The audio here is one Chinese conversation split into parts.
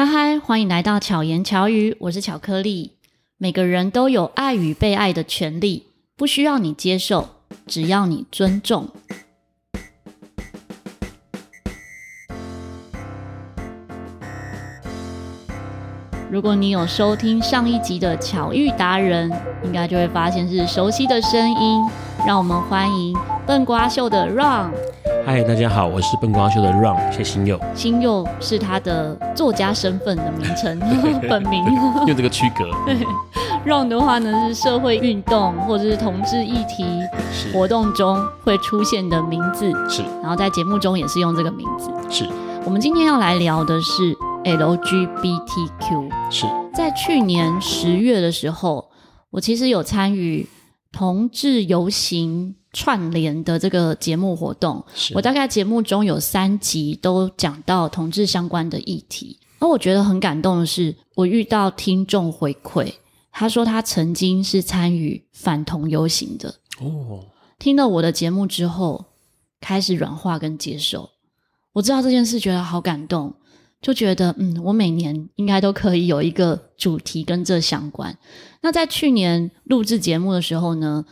嗨嗨，欢迎来到巧言巧语，我是巧克力。每个人都有爱与被爱的权利，不需要你接受，只要你尊重。如果你有收听上一集的巧遇达人，应该就会发现是熟悉的声音。让我们欢迎笨瓜秀的 Ron。嗨，大家好，我是笨瓜秀的 Ron，谢新佑。新佑是他的作家身份的名称，本名 用这个区隔。对，Ron 的话呢是社会运动或者是同志议题活动中会出现的名字，是。然后在节目中也是用这个名字，是。我们今天要来聊的是。LGBTQ 是在去年十月的时候，我其实有参与同志游行串联的这个节目活动。我大概节目中有三集都讲到同志相关的议题。而我觉得很感动的是，我遇到听众回馈，他说他曾经是参与反同游行的。哦，听了我的节目之后，开始软化跟接受。我知道这件事，觉得好感动。就觉得，嗯，我每年应该都可以有一个主题跟这相关。那在去年录制节目的时候呢，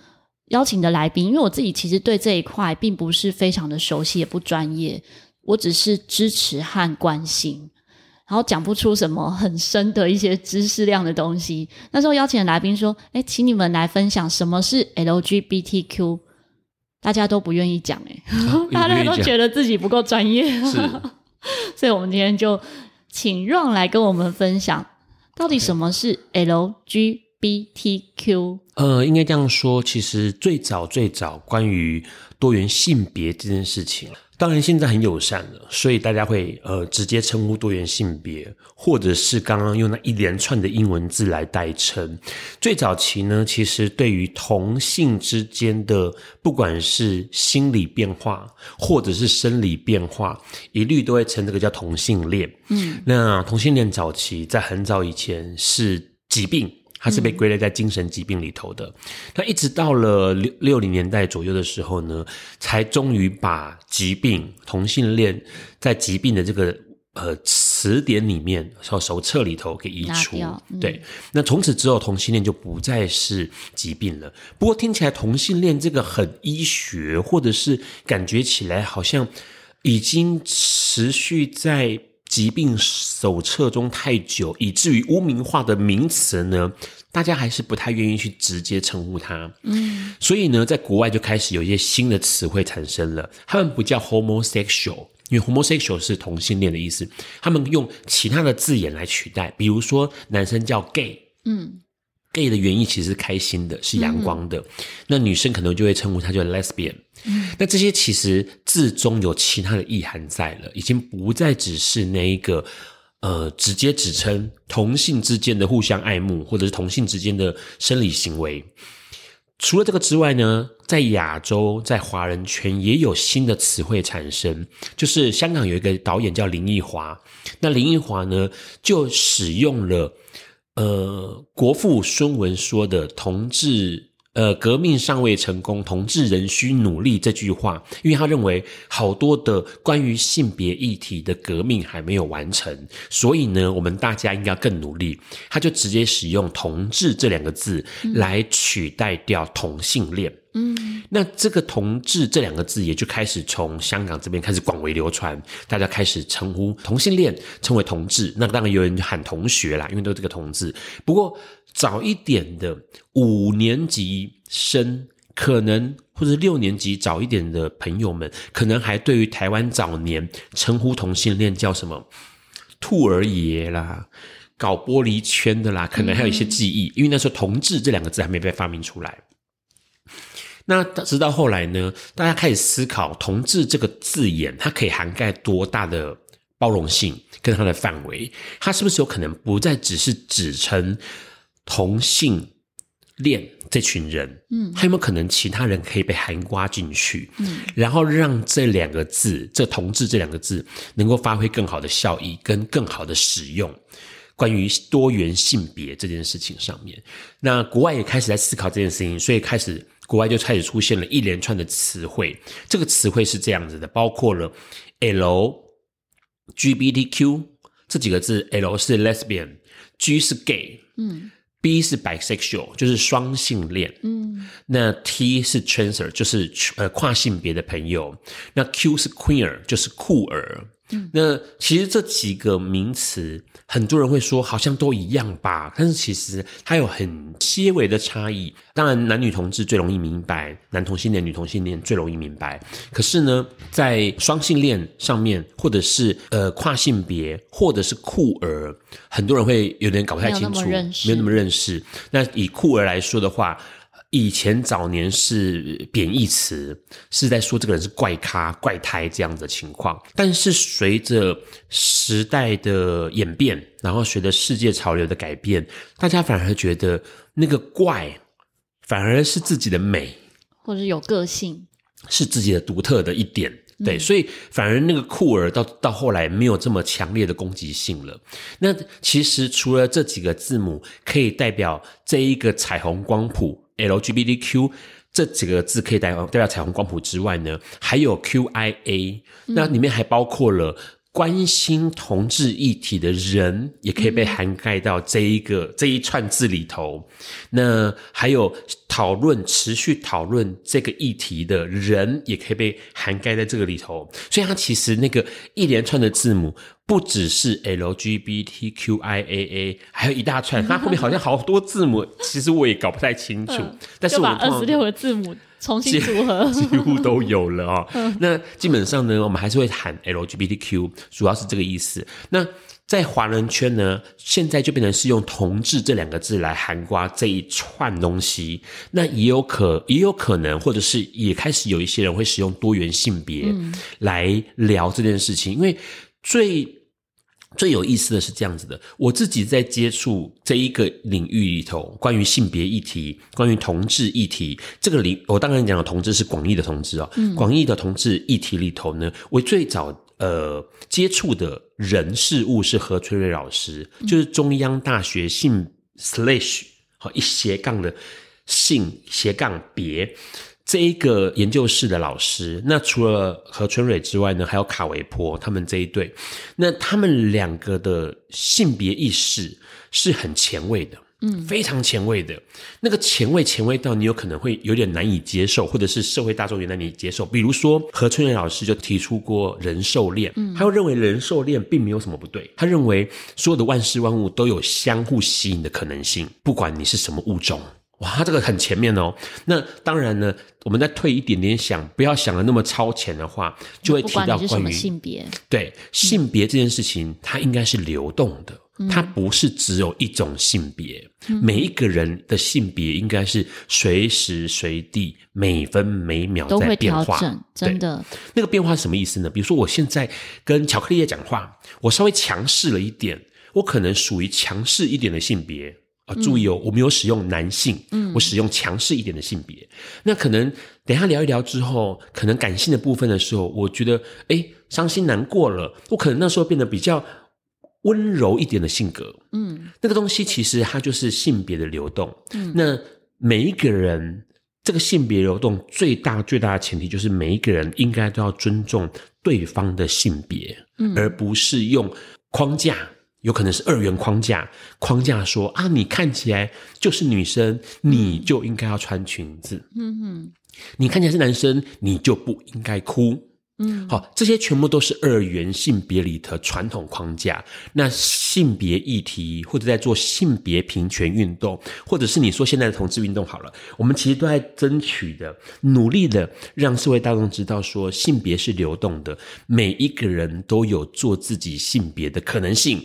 邀请的来宾，因为我自己其实对这一块并不是非常的熟悉，也不专业，我只是支持和关心，然后讲不出什么很深的一些知识量的东西。那时候邀请的来宾说：“诶，请你们来分享什么是 LGBTQ。”大家都不愿意讲，诶，大家都觉得自己不够专业。是。所以，我们今天就请 Ron 来跟我们分享，到底什么是 B T Q，呃，应该这样说，其实最早最早关于多元性别这件事情。当然，现在很友善了，所以大家会呃直接称呼多元性别，或者是刚刚用那一连串的英文字来代称。最早期呢，其实对于同性之间的不管是心理变化或者是生理变化，一律都会称这个叫同性恋。嗯，那同性恋早期在很早以前是疾病。它是被归类在精神疾病里头的。那、嗯、一直到了六六零年代左右的时候呢，才终于把疾病同性恋在疾病的这个呃词典里面，手手册里头给移除。嗯、对，那从此之后，同性恋就不再是疾病了。不过听起来同性恋这个很医学，或者是感觉起来好像已经持续在。疾病手册中太久，以至于污名化的名词呢，大家还是不太愿意去直接称呼它。嗯，所以呢，在国外就开始有一些新的词汇产生了。他们不叫 homosexual，因为 homosexual 是同性恋的意思，他们用其他的字眼来取代，比如说男生叫 gay，嗯。Gay 的原意其实是开心的，是阳光的。嗯、那女生可能就会称呼它叫 lesbian。嗯，那这些其实字中有其他的意涵在了，已经不再只是那一个呃直接指称同性之间的互相爱慕，或者是同性之间的生理行为。除了这个之外呢，在亚洲，在华人圈也有新的词汇产生，就是香港有一个导演叫林奕华，那林奕华呢就使用了。呃，国父孙文说的“同志，呃，革命尚未成功，同志仍需努力”这句话，因为他认为好多的关于性别议题的革命还没有完成，所以呢，我们大家应该更努力。他就直接使用“同志”这两个字来取代掉同性恋。嗯，那这个“同志”这两个字也就开始从香港这边开始广为流传，大家开始称呼同性恋称为同志。那当然有人喊同学啦，因为都是这个“同”字。不过早一点的五年级生，可能或者六年级早一点的朋友们，可能还对于台湾早年称呼同性恋叫什么“兔儿爷”啦、搞玻璃圈的啦，可能还有一些记忆，因为那时候“同志”这两个字还没被发明出来。那直到后来呢，大家开始思考“同志”这个字眼，它可以涵盖多大的包容性跟它的范围？它是不是有可能不再只是指称同性恋这群人？嗯，还有没有可能其他人可以被涵盖进去？嗯，然后让这两个字“这同志”这两个字能够发挥更好的效益跟更好的使用？关于多元性别这件事情上面，那国外也开始在思考这件事情，所以开始。国外就开始出现了一连串的词汇，这个词汇是这样子的，包括了 LGBTQ 这几个字，L 是 lesbian，G 是 gay，嗯，B 是 bisexual，就是双性恋，嗯，那 T 是 transer，就是呃跨性别的朋友，那 Q 是 queer，就是酷儿。嗯，那其实这几个名词，很多人会说好像都一样吧，但是其实它有很些微的差异。当然，男女同志最容易明白，男同性恋、女同性恋最容易明白。可是呢，在双性恋上面，或者是呃跨性别，或者是酷儿，很多人会有点搞不太清楚，没有那么认识。那以酷儿来说的话。以前早年是贬义词，是在说这个人是怪咖、怪胎这样的情况。但是随着时代的演变，然后随着世界潮流的改变，大家反而觉得那个怪反而是自己的美，或者有个性，是自己的独特的一点。对，所以反而那个酷儿到到后来没有这么强烈的攻击性了。那其实除了这几个字母可以代表这一个彩虹光谱。LGBTQ 这几个字可以代表代表彩虹光谱之外呢，还有 QIA，那里面还包括了关心同志议题的人，也可以被涵盖到这一个、嗯、这一串字里头。那还有讨论持续讨论这个议题的人，也可以被涵盖在这个里头。所以它其实那个一连串的字母。不只是 LGBTQIAA，还有一大串，它后面好像好多字母，其实我也搞不太清楚。嗯、但是我把二十六个字母重新组合，几 乎都有了哦。嗯、那基本上呢，我们还是会喊 LGBTQ，主要是这个意思。那在华人圈呢，现在就变成是用同志这两个字来涵盖这一串东西。那也有可也有可能，或者是也开始有一些人会使用多元性别来聊这件事情，因为最。最有意思的是这样子的，我自己在接触这一个领域里头，关于性别议题、关于同志议题，这个领我当然讲的同志是广义的同志哦，嗯、广义的同志议题里头呢，我最早呃接触的人事物是何春瑞老师，就是中央大学性 slash 好一斜杠的性斜杠别。这一个研究室的老师，那除了何春蕊之外呢，还有卡维坡他们这一对，那他们两个的性别意识是很前卫的，嗯，非常前卫的。那个前卫前卫到你有可能会有点难以接受，或者是社会大众也难以接受。比如说何春蕊老师就提出过人兽恋，嗯，他又认为人兽恋并没有什么不对，他认为所有的万事万物都有相互吸引的可能性，不管你是什么物种。哇，这个很前面哦。那当然呢，我们再退一点点想，不要想的那么超前的话，就会提到关于性别。对，性别这件事情，它应该是流动的，嗯、它不是只有一种性别。嗯、每一个人的性别应该是随时随地、每分每秒在变化。都会调整，真的。那个变化是什么意思呢？比如说，我现在跟巧克力叶讲话，我稍微强势了一点，我可能属于强势一点的性别。啊，注意哦，我没有使用男性，嗯，我使用强势一点的性别。嗯、那可能等一下聊一聊之后，可能感性的部分的时候，我觉得，诶，伤心难过了，我可能那时候变得比较温柔一点的性格，嗯，那个东西其实它就是性别的流动。嗯，那每一个人这个性别流动最大最大的前提就是每一个人应该都要尊重对方的性别，嗯，而不是用框架。有可能是二元框架，框架说啊，你看起来就是女生，你就应该要穿裙子。嗯哼，你看起来是男生，你就不应该哭。嗯，好，这些全部都是二元性别里的传统框架。那性别议题，或者在做性别平权运动，或者是你说现在的同志运动，好了，我们其实都在争取的，努力的让社会大众知道说，性别是流动的，每一个人都有做自己性别的可能性。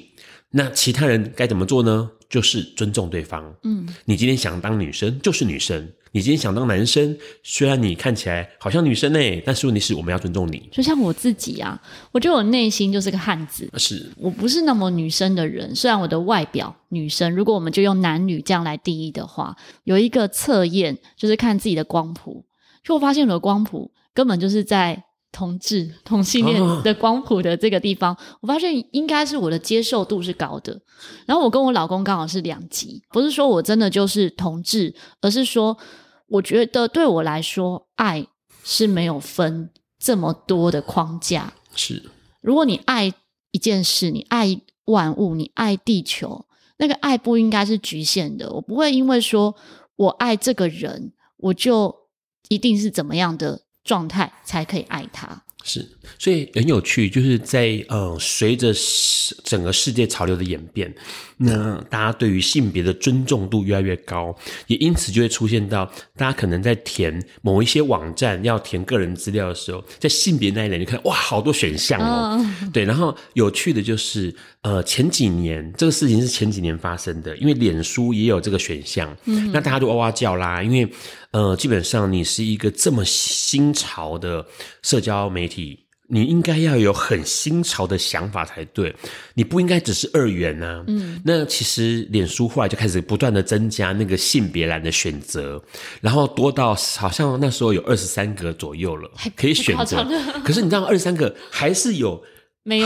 那其他人该怎么做呢？就是尊重对方。嗯，你今天想当女生就是女生，你今天想当男生，虽然你看起来好像女生欸，但是问题是我们要尊重你。就像我自己啊，我觉得我内心就是个汉子，是我不是那么女生的人。虽然我的外表女生，如果我们就用男女这样来定义的话，有一个测验就是看自己的光谱，就我发现我的光谱根本就是在。同志同性恋的光谱的这个地方，哦、我发现应该是我的接受度是高的。然后我跟我老公刚好是两极，不是说我真的就是同志，而是说我觉得对我来说，爱是没有分这么多的框架。是，如果你爱一件事，你爱万物，你爱地球，那个爱不应该是局限的。我不会因为说我爱这个人，我就一定是怎么样的状态才可以爱他。是，所以很有趣，就是在呃，随着整个世界潮流的演变，那大家对于性别的尊重度越来越高，也因此就会出现到大家可能在填某一些网站要填个人资料的时候，在性别那一栏就看哇，好多选项哦。Oh. 对，然后有趣的就是呃，前几年这个事情是前几年发生的，因为脸书也有这个选项，嗯，那大家都哇哇叫啦，因为。呃，基本上你是一个这么新潮的社交媒体，你应该要有很新潮的想法才对，你不应该只是二元啊。嗯，那其实脸书后来就开始不断的增加那个性别栏的选择，然后多到好像那时候有二十三个左右了，可以选择。可是你知道，二十三个还是有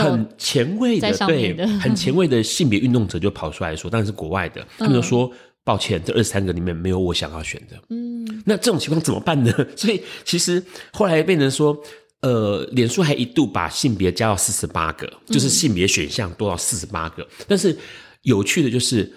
很前卫的，对，很前卫的性别运动者就跑出来说，当然是国外的，他们就说。嗯抱歉，这二十三个里面没有我想要选的。嗯，那这种情况怎么办呢？所以其实后来变成说，呃，脸书还一度把性别加到四十八个，就是性别选项多到四十八个。嗯。但是有趣的就是，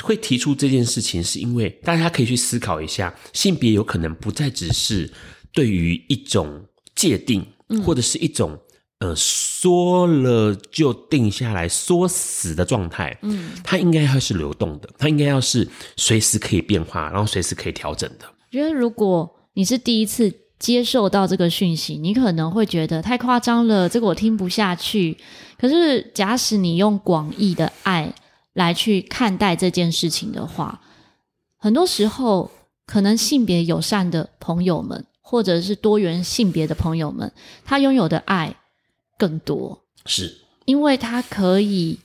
会提出这件事情，是因为大家可以去思考一下，性别有可能不再只是对于一种界定，或者是一种。呃，说了就定下来，说死的状态，嗯，它应该要是流动的，它应该要是随时可以变化，然后随时可以调整的。我觉得如果你是第一次接受到这个讯息，你可能会觉得太夸张了，这个我听不下去。可是，假使你用广义的爱来去看待这件事情的话，很多时候，可能性别友善的朋友们，或者是多元性别的朋友们，他拥有的爱。更多是，因为它可以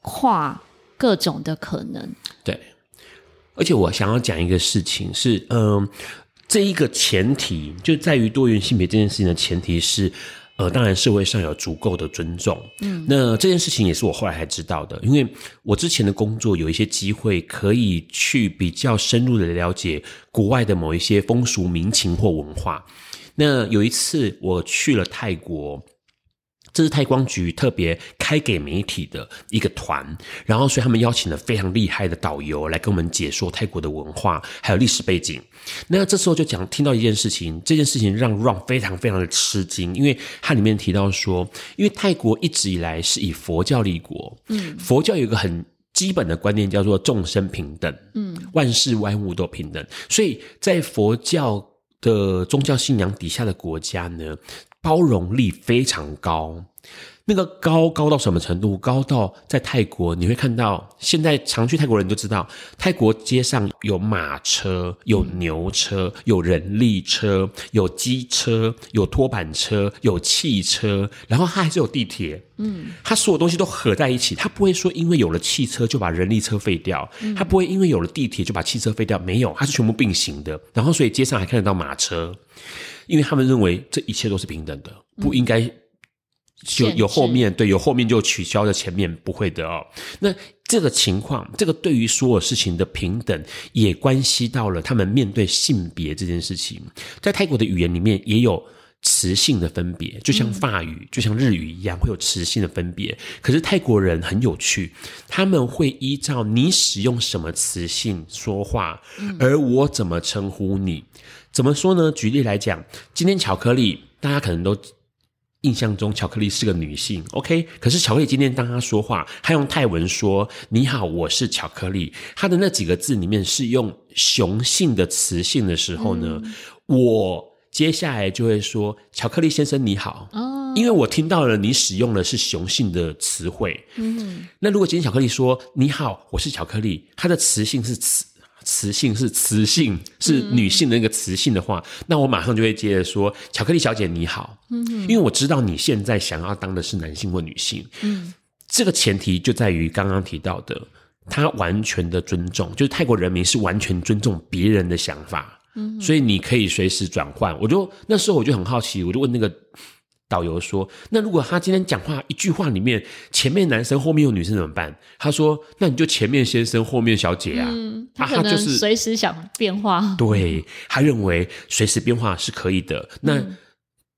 跨各种的可能。对，而且我想要讲一个事情是，嗯、呃，这一个前提就在于多元性别这件事情的前提是，呃，当然社会上有足够的尊重。嗯，那这件事情也是我后来才知道的，因为我之前的工作有一些机会可以去比较深入的了解国外的某一些风俗民情或文化。那有一次我去了泰国。这是泰光局特别开给媒体的一个团，然后所以他们邀请了非常厉害的导游来跟我们解说泰国的文化还有历史背景。那这时候就讲听到一件事情，这件事情让 Ron 非常非常的吃惊，因为它里面提到说，因为泰国一直以来是以佛教立国，嗯，佛教有一个很基本的观念叫做众生平等，嗯，万事万物都平等，所以在佛教的宗教信仰底下的国家呢，包容力非常高，那个高高到什么程度？高到在泰国，你会看到，现在常去泰国人都知道，泰国街上有马车、有牛车、有人力车、有机车、有拖板车、有汽车，然后它还是有地铁。嗯，它所有东西都合在一起，它不会说因为有了汽车就把人力车废掉，它不会因为有了地铁就把汽车废掉，没有，它是全部并行的。然后，所以街上还看得到马车。因为他们认为这一切都是平等的，不应该就有后面，对，有后面就取消了前面，不会的哦。那这个情况，这个对于所有事情的平等，也关系到了他们面对性别这件事情。在泰国的语言里面也有词性的分别，就像法语，就像日语一样，会有词性的分别。可是泰国人很有趣，他们会依照你使用什么词性说话，而我怎么称呼你。怎么说呢？举例来讲，今天巧克力，大家可能都印象中巧克力是个女性，OK？可是巧克力今天当她说话，她用泰文说“你好，我是巧克力”，她的那几个字里面是用雄性的词性的时候呢，嗯、我接下来就会说“巧克力先生你好”，哦，因为我听到了你使用的是雄性的词汇。嗯，那如果今天巧克力说“你好，我是巧克力”，它的词性是词。雌性是雌性，是女性的那个雌性的话，嗯，那我马上就会接着说：“巧克力小姐你好。”嗯，因为我知道你现在想要当的是男性或女性。嗯，这个前提就在于刚刚提到的，他完全的尊重，就是泰国人民是完全尊重别人的想法。嗯，所以你可以随时转换。我就那时候我就很好奇，我就问那个。导游说：“那如果他今天讲话一句话里面前面男生后面有女生怎么办？”他说：“那你就前面先生后面小姐啊。嗯”他可能随时想变化。啊、对，他认为随时变化是可以的。那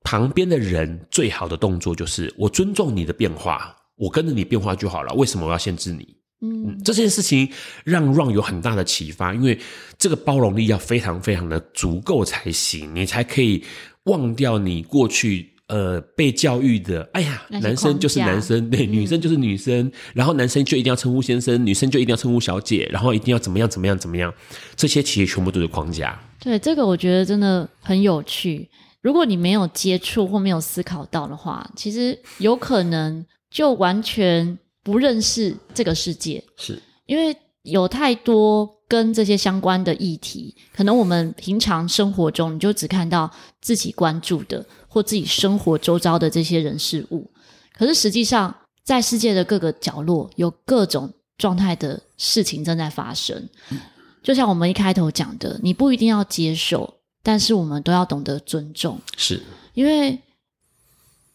旁边的人最好的动作就是我尊重你的变化，我跟着你变化就好了，为什么我要限制你？嗯，这件事情让 Ron 有很大的启发，因为这个包容力要非常非常的足够才行，你才可以忘掉你过去呃被教育的，哎呀，男生就是男生，对，女生就是女生，嗯，然后男生就一定要称呼先生，女生就一定要称呼小姐，然后一定要怎么样怎么样怎么样，这些其实全部都是框架。对，这个我觉得真的很有趣。如果你没有接触或没有思考到的话，其实有可能就完全。不认识这个世界，是因为有太多跟这些相关的议题，可能我们平常生活中你就只看到自己关注的或自己生活周遭的这些人事物，可是实际上在世界的各个角落有各种状态的事情正在发生。嗯。就像我们一开头讲的，你不一定要接受，但是我们都要懂得尊重，是因为。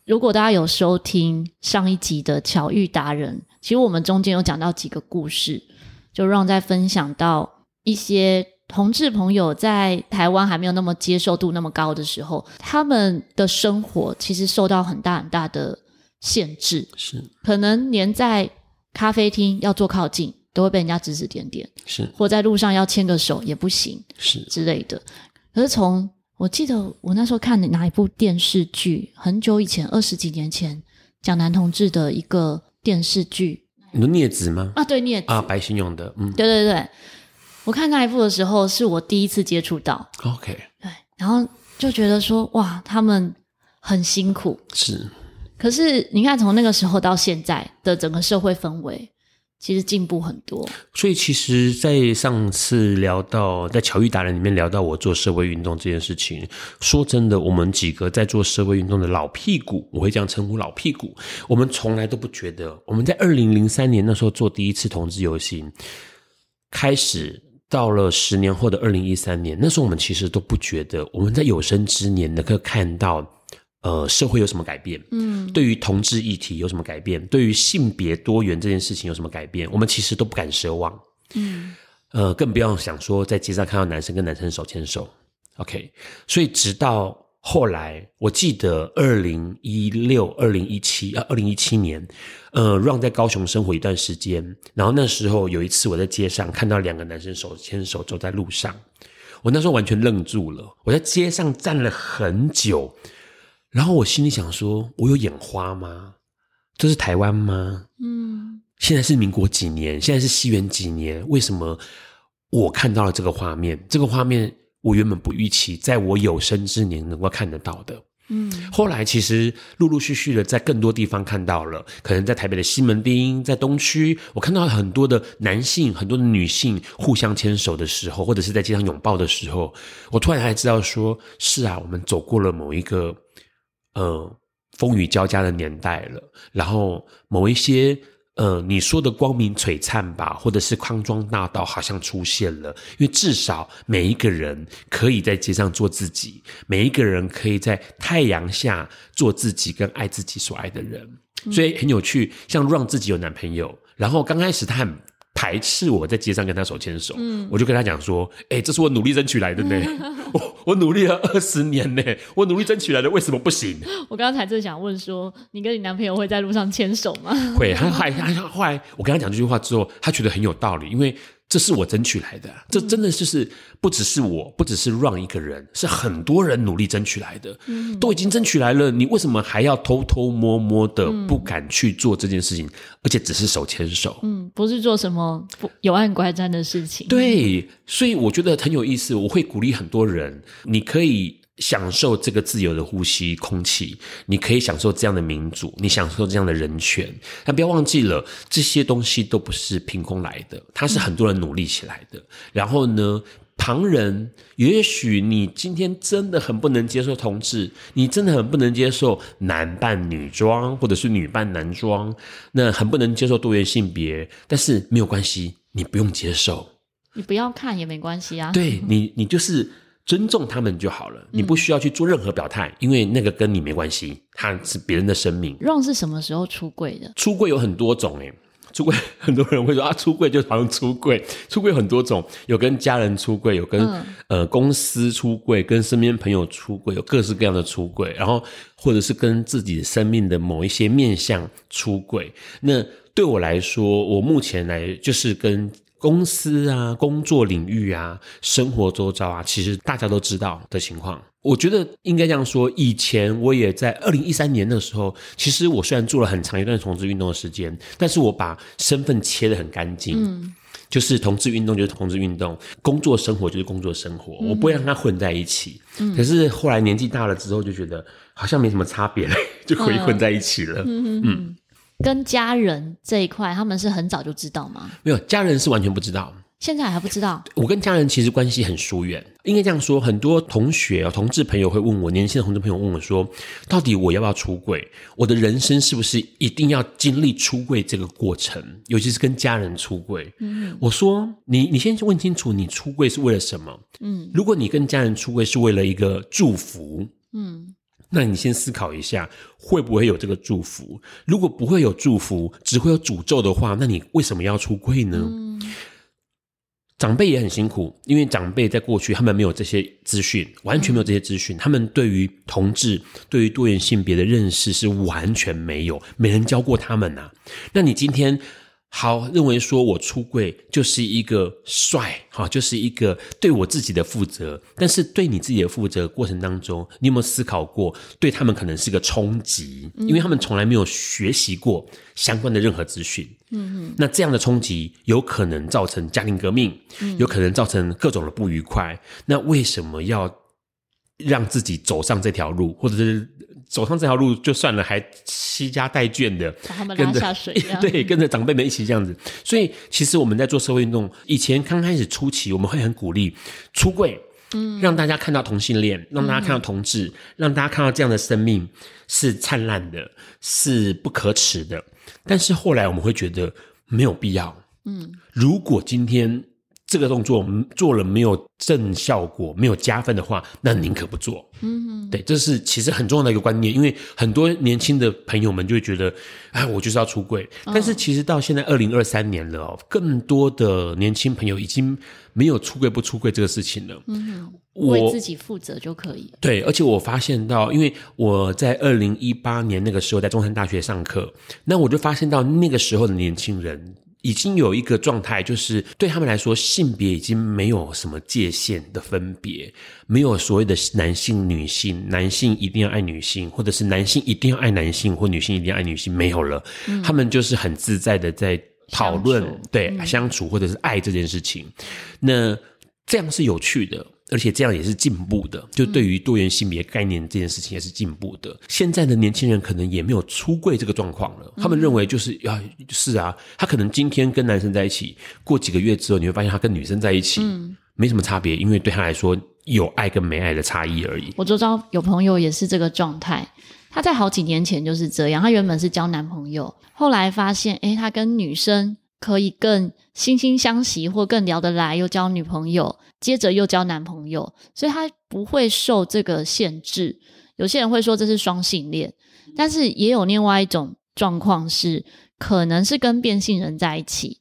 如果大家有收听上一集的巧遇达人，其实我们中间有讲到几个故事，就让在分享到一些同志朋友在台湾还没有那么接受度那么高的时候，他们的生活其实受到很大很大的限制，是可能连在咖啡厅要坐靠近都会被人家指指点点，是或在路上要牵个手也不行，是之类的。可是从我记得我那时候看的哪一部电视剧，很久以前，二十几年前讲男同志的一个电视剧。你说镊子吗？啊，对，镊子啊，白熊用的，嗯，对对对。我看那一部的时候，是我第一次接触到。OK，对，然后就觉得说，哇，他们很辛苦，是。可是你看，从那个时候到现在的整个社会氛围。其实进步很多，所以其实，在上次聊到在巧遇达人里面聊到我做社会运动这件事情，说真的，我们几个在做社会运动的老屁股，我会这样称呼老屁股，我们从来都不觉得，我们在二零零三年那时候做第一次同志游行，开始到了十年后的二零一三年，那时候我们其实都不觉得，我们在有生之年能够看到。呃，社会有什么改变？嗯，对于同志议题有什么改变？对于性别多元这件事情有什么改变？我们其实都不敢奢望。嗯，呃，更不要想说在街上看到男生跟男生手牵手。OK，所以直到后来，我记得二零一六、二零一七啊，二零一七年，呃，Ron 在高雄生活一段时间，然后那时候有一次我在街上看到两个男生手牵手走在路上，我那时候完全愣住了。我在街上站了很久。然后我心里想说：“我有眼花吗？这是台湾吗？嗯，现在是民国几年？现在是西元几年？为什么我看到了这个画面？这个画面我原本不预期，在我有生之年能够看得到的。嗯，后来其实陆陆续续的在更多地方看到了，可能在台北的西门町，在东区，我看到了很多的男性、很多的女性互相牵手的时候，或者是在街上拥抱的时候，我突然才知道说：是啊，我们走过了某一个。”呃，风雨交加的年代了，然后某一些呃，你说的光明璀璨吧，或者是康庄大道好像出现了，因为至少每一个人可以在街上做自己，每一个人可以在太阳下做自己，跟爱自己所爱的人，所以很有趣。像让自己有男朋友，然后刚开始他很。排斥我在街上跟他手牵手，嗯，我就跟他讲说，哎、欸，这是我努力争取来的呢，我我努力了二十年呢，我努力争取来的，为什么不行？我刚才正想问说，你跟你男朋友会在路上牵手吗？会，他后来他后来我跟他讲这句话之后，他觉得很有道理，因为。这是我争取来的，这真的就是不只是我，不只是 Ron 一个人，是很多人努力争取来的，嗯，都已经争取来了，你为什么还要偷偷摸摸的不敢去做这件事情？而且只是手牵手，嗯，不是做什么有案观瞻的事情。对，所以我觉得很有意思，我会鼓励很多人，你可以。享受这个自由的呼吸空气，你可以享受这样的民主，你享受这样的人权。但不要忘记了，这些东西都不是凭空来的，它是很多人努力起来的。嗯、然后呢，旁人也许你今天真的很不能接受同志，你真的很不能接受男扮女装，或者是女扮男装，那很不能接受多元性别。但是没有关系，你不用接受，你不要看也没关系啊。对你，你就是。尊重他们就好了，你不需要去做任何表态，嗯，因为那个跟你没关系，他是别人的生命。Ron 是什么时候出柜的？出柜有很多种诶，出柜，很多人会说啊，出柜就好像出柜，出柜很多种，有跟家人出柜，有跟、嗯、呃公司出柜，跟身边朋友出柜，有各式各样的出柜，然后或者是跟自己生命的某一些面向出柜。那对我来说，我目前来就是跟。公司啊，工作领域啊，生活周遭啊，其实大家都知道的情况。我觉得应该这样说。以前我也在二零一三年的时候，其实我虽然做了很长一段同志运动的时间，但是我把身份切得很干净。嗯，就是同志运动就是同志运动，工作生活就是工作生活，嗯、我不会让它混在一起。嗯，可是后来年纪大了之后，就觉得好像没什么差别了，就可以混在一起了。嗯嗯。嗯跟家人这一块，他们是很早就知道吗？没有，家人是完全不知道，现在还不知道。我跟家人其实关系很疏远，应该这样说。很多同学、同志朋友会问我，年轻的同志朋友问我说：“到底我要不要出柜？我的人生是不是一定要经历出柜这个过程？尤其是跟家人出柜。”嗯，我说：“你你先问清楚，你出柜是为了什么？嗯，如果你跟家人出柜是为了一个祝福，嗯。”那你先思考一下，会不会有这个祝福？如果不会有祝福，只会有诅咒的话，那你为什么要出柜呢？长辈也很辛苦，因为长辈在过去他们没有这些资讯，完全没有这些资讯，他们对于同志、对于多元性别的认识是完全没有，没人教过他们呐、啊。那你今天？好，认为说我出柜就是一个帅，哈，就是一个对我自己的负责。但是对你自己的负责过程当中，你有没有思考过，对他们可能是个冲击？因为他们从来没有学习过相关的任何资讯。嗯哼，那这样的冲击有可能造成家庭革命，有可能造成各种的不愉快。那为什么要让自己走上这条路，或者是？走上这条路就算了，还携家带眷的，把他们拉下水，对，跟着长辈们一起这样子。所以，其实我们在做社会运动以前刚开始初期，我们会很鼓励出柜，嗯，让大家看到同性恋，让大家看到同志，嗯、让大家看到这样的生命是灿烂的，是不可耻的。但是后来我们会觉得没有必要，嗯，如果今天。这个动作做了没有正效果，没有加分的话，那宁可不做。嗯哼，对，这是其实很重要的一个观念，因为很多年轻的朋友们就会觉得，哎，我就是要出柜。哦、但是其实到现在二零二三年了哦，更多的年轻朋友已经没有出柜不出柜这个事情了。嗯为自己负责就可以。对，而且我发现到，因为我在二零一八年那个时候在中山大学上课，那我就发现到那个时候的年轻人。已经有一个状态，就是对他们来说，性别已经没有什么界限的分别，没有所谓的男性、女性，男性一定要爱女性，或者是男性一定要爱男性，或女性一定要爱女性，没有了。嗯、他们就是很自在的在讨论，相对、嗯、相处或者是爱这件事情。那这样是有趣的。而且这样也是进步的，就对于多元性别概念这件事情也是进步的。嗯、现在的年轻人可能也没有出柜这个状况了，他们认为就是啊，是啊，他可能今天跟男生在一起，过几个月之后你会发现他跟女生在一起，嗯，没什么差别，因为对他来说有爱跟没爱的差异而已。我周遭有朋友也是这个状态，他在好几年前就是这样，他原本是交男朋友，后来发现，诶，他跟女生。可以更惺惺相惜，或更聊得来，又交女朋友，接着又交男朋友，所以他不会受这个限制。有些人会说这是双性恋，但是也有另外一种状况是，可能是跟变性人在一起。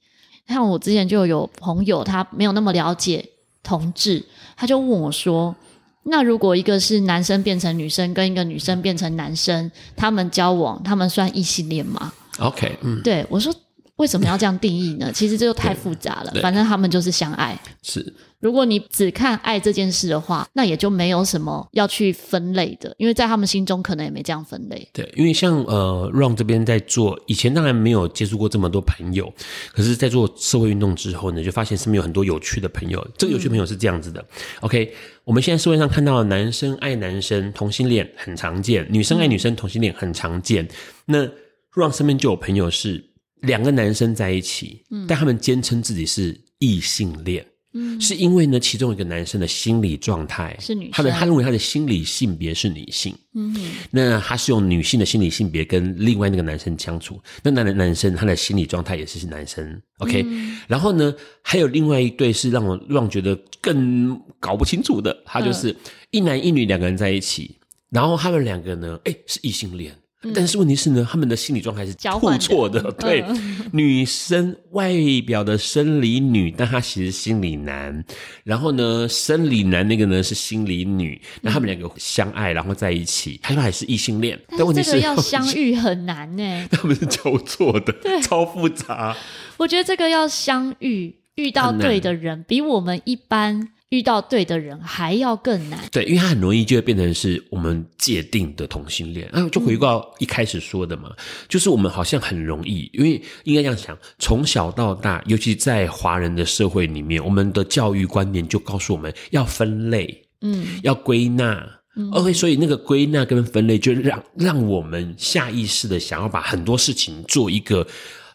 像我之前就有朋友，他没有那么了解同志，他就问我说：“那如果一个是男生变成女生，跟一个女生变成男生，他们交往，他们算异性恋吗？”OK，嗯，对，我说。为什么要这样定义呢？其实这就太复杂了。反正他们就是相爱。是，如果你只看爱这件事的话，那也就没有什么要去分类的，因为在他们心中可能也没这样分类。对，因为像呃，Ron 这边在做，以前当然没有接触过这么多朋友，可是，在做社会运动之后呢，就发现身边有很多有趣的朋友。这个有趣朋友是这样子的。嗯、OK，我们现在社会上看到的男生爱男生，同性恋很常见；女生爱女生，同性恋很常见。嗯、那 Ron 身边就有朋友是。两个男生在一起，嗯，但他们坚称自己是异性恋，嗯，是因为呢，其中一个男生的心理状态是女性，他的他认为他的心理性别是女性，嗯，那他是用女性的心理性别跟另外那个男生相处，那男的男生他的心理状态也是是男生，OK，嗯，然后呢，还有另外一对是让我让我觉得更搞不清楚的，他就是一男一女两个人在一起，然后他们两个呢，哎，是异性恋。但是问题是呢，他们的心理状态是互错的。对，嗯、女生外表的生理女，但她其实心理男。然后呢，生理男那个呢是心理女，那他们两个相爱，然后在一起，他们还是异性恋。但问题是，这个要 相遇很难呢。他们是交错的，超复杂。我觉得这个要相遇，遇到对的人，比我们一般。遇到对的人还要更难，对，因为他很容易就会变成是我们界定的同性恋。啊就回到一开始说的嘛，嗯、就是我们好像很容易，因为应该这样想，从小到大，尤其在华人的社会里面，我们的教育观念就告诉我们要分类，嗯，要归纳，嗯，OK，所以那个归纳跟分类就让让我们下意识的想要把很多事情做一个。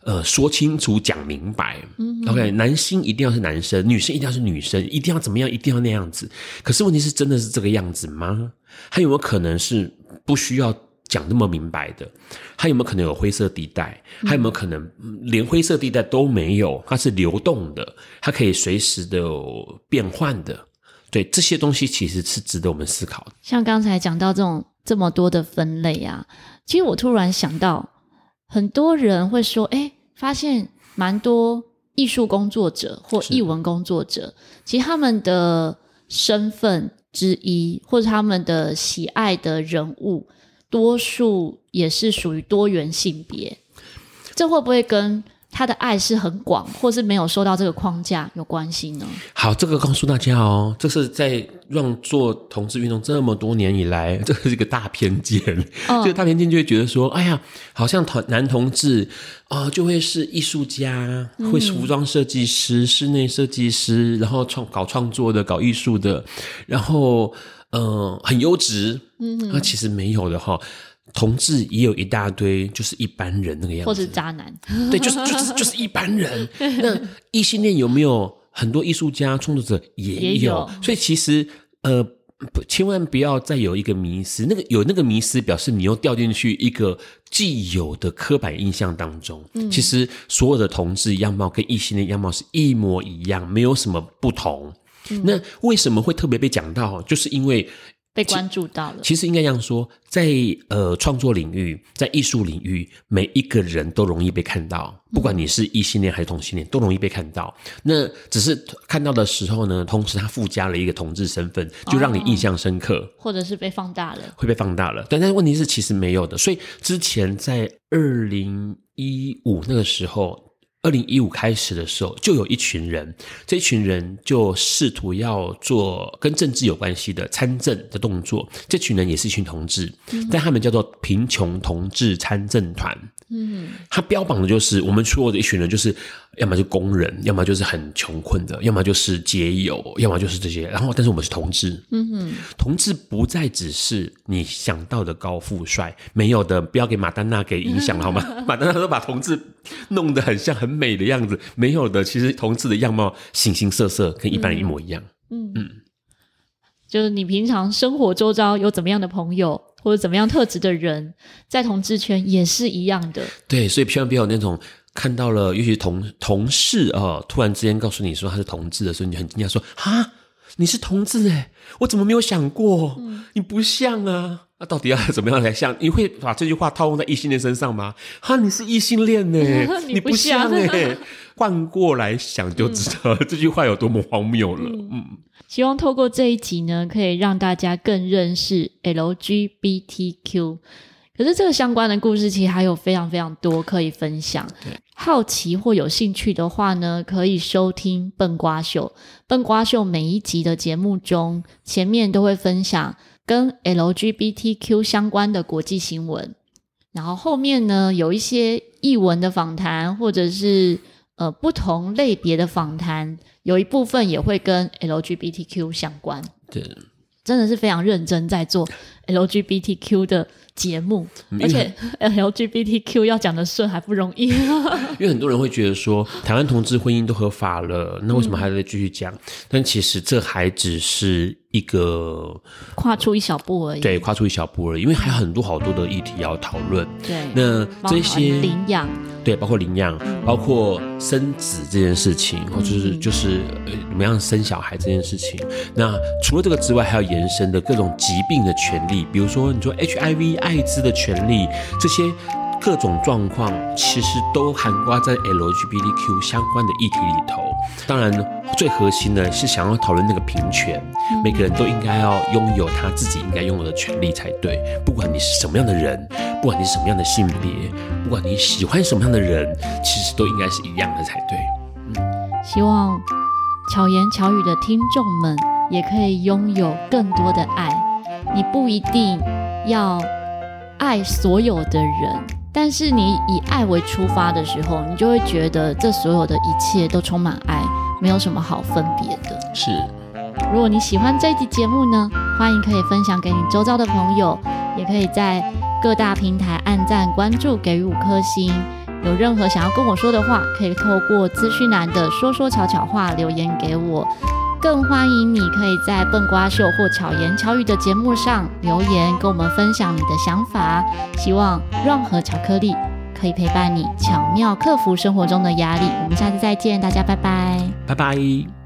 呃，说清楚，讲明白。嗯，OK，男性一定要是男生，女生一定要是女生，一定要怎么样，一定要那样子。可是问题是，真的是这个样子吗？还有没有可能是不需要讲那么明白的？他有没有可能有灰色地带？他有没有可能连灰色地带都没有？它是流动的，它可以随时的变换的。对，这些东西其实是值得我们思考的。像刚才讲到这种这么多的分类啊，其实我突然想到。很多人会说：“哎，发现蛮多艺术工作者或艺文工作者，其实他们的身份之一，或者他们的喜爱的人物，多数也是属于多元性别。这会不会跟？”他的爱是很广，或是没有受到这个框架有关系呢？好，这个告诉大家哦，这是在让做同志运动这么多年以来，这是一个大偏见。哦、这个大偏见就会觉得说，哎呀，好像同男同志啊、呃，就会是艺术家，会是服装设计师、嗯、室内设计师，然后创搞创作的、搞艺术的，然后呃，很优质。嗯哼，那其实没有的哈。同志也有一大堆，就是一般人那个样子，或者渣男，对，就是就是就是一般人。那异性恋有没有很多艺术家创作者也有？也有，所以其实呃，千万不要再有一个迷失，那个有那个迷失，表示你又掉进去一个既有的刻板印象当中。嗯，其实所有的同志样貌跟异性恋样貌是一模一样，没有什么不同。嗯，那为什么会特别被讲到？就是因为。被关注到了。其实应该这样说，在呃创作领域，在艺术领域，每一个人都容易被看到，不管你是异性恋还是同性恋，都容易被看到。那只是看到的时候呢，同时他附加了一个同志身份，就让你印象深刻，哦、或者是被放大了，会被放大了。但但是问题是，其实没有的。所以之前在二零一五那个时候。二零一五开始的时候，就有一群人，这群人就试图要做跟政治有关系的参政的动作。这群人也是一群同志，但他们叫做贫穷同志参政团。嗯，他标榜的就是我们所有的一群人，就是要么就工人，要么就是很穷困的，要么就是街友，要么就是这些。然后，但是我们是同志。嗯哼，同志不再只是你想到的高富帅，没有的，不要给马丹娜给影响了好吗？马丹娜都把同志弄得很像很美的样子，没有的，其实同志的样貌形形色色，跟一般人一模一样。嗯嗯，就是你平常生活周遭有怎么样的朋友？或者怎么样特质的人，在同志圈也是一样的。对，所以千万不要有那种看到了，尤其同同事啊、突然之间告诉你说他是同志的时候，你就很惊讶说：“哈，你是同志诶，我怎么没有想过？嗯、你不像啊，那、啊、到底要怎么样才像？你会把这句话套用在异性恋身上吗？哈，你是异性恋 呢，你不像诶，换过来想就知道、嗯、这句话有多么荒谬了。嗯。嗯希望透过这一集呢，可以让大家更认识 LGBTQ。可是这个相关的故事其实还有非常非常多可以分享。对好奇或有兴趣的话呢，可以收听笨瓜秀。笨瓜秀每一集的节目中，前面都会分享跟 LGBTQ 相关的国际新闻，然后后面呢，有一些译文的访谈，或者是呃不同类别的访谈。有一部分也会跟 LGBTQ 相关，对，真的是非常认真在做 LGBTQ 的节目，而且 LGBTQ 要讲的顺还不容易，因为很多人会觉得说，台湾同志婚姻都合法了，那为什么还在继续讲？嗯、但其实这还只是一个跨出一小步而已，对，跨出一小步而已，因为还有很多好多的议题要讨论，对，那这些领养。对，包括领养，包括生子这件事情，或者是就是呃怎么样生小孩这件事情。那除了这个之外，还有延伸的各种疾病的权利利，比如说你说 HIV 艾滋的权利这些。各种状况其实都含挂在 LGBTQ 相关的议题里头。当然，最核心的是想要讨论那个平权，每个人都应该要拥有他自己应该拥有的权利才对。不管你是什么样的人，不管你是什么样的性别，不管你喜欢什么样的人，其实都应该是一样的才对。嗯，希望巧言巧语的听众们也可以拥有更多的爱。你不一定要爱所有的人。但是你以爱为出发的时候，你就会觉得这所有的一切都充满爱，没有什么好分别的。是。如果你喜欢这一集节目呢，欢迎可以分享给你周遭的朋友，也可以在各大平台按赞、关注、给予五颗星。有任何想要跟我说的话，可以透过资讯栏的说说悄悄话留言给我。更欢迎你可以在笨瓜秀或巧言巧语的节目上留言，跟我们分享你的想法。希望 Ron 和巧克力可以陪伴你，巧妙克服生活中的压力。我们下次再见，大家拜拜，拜拜。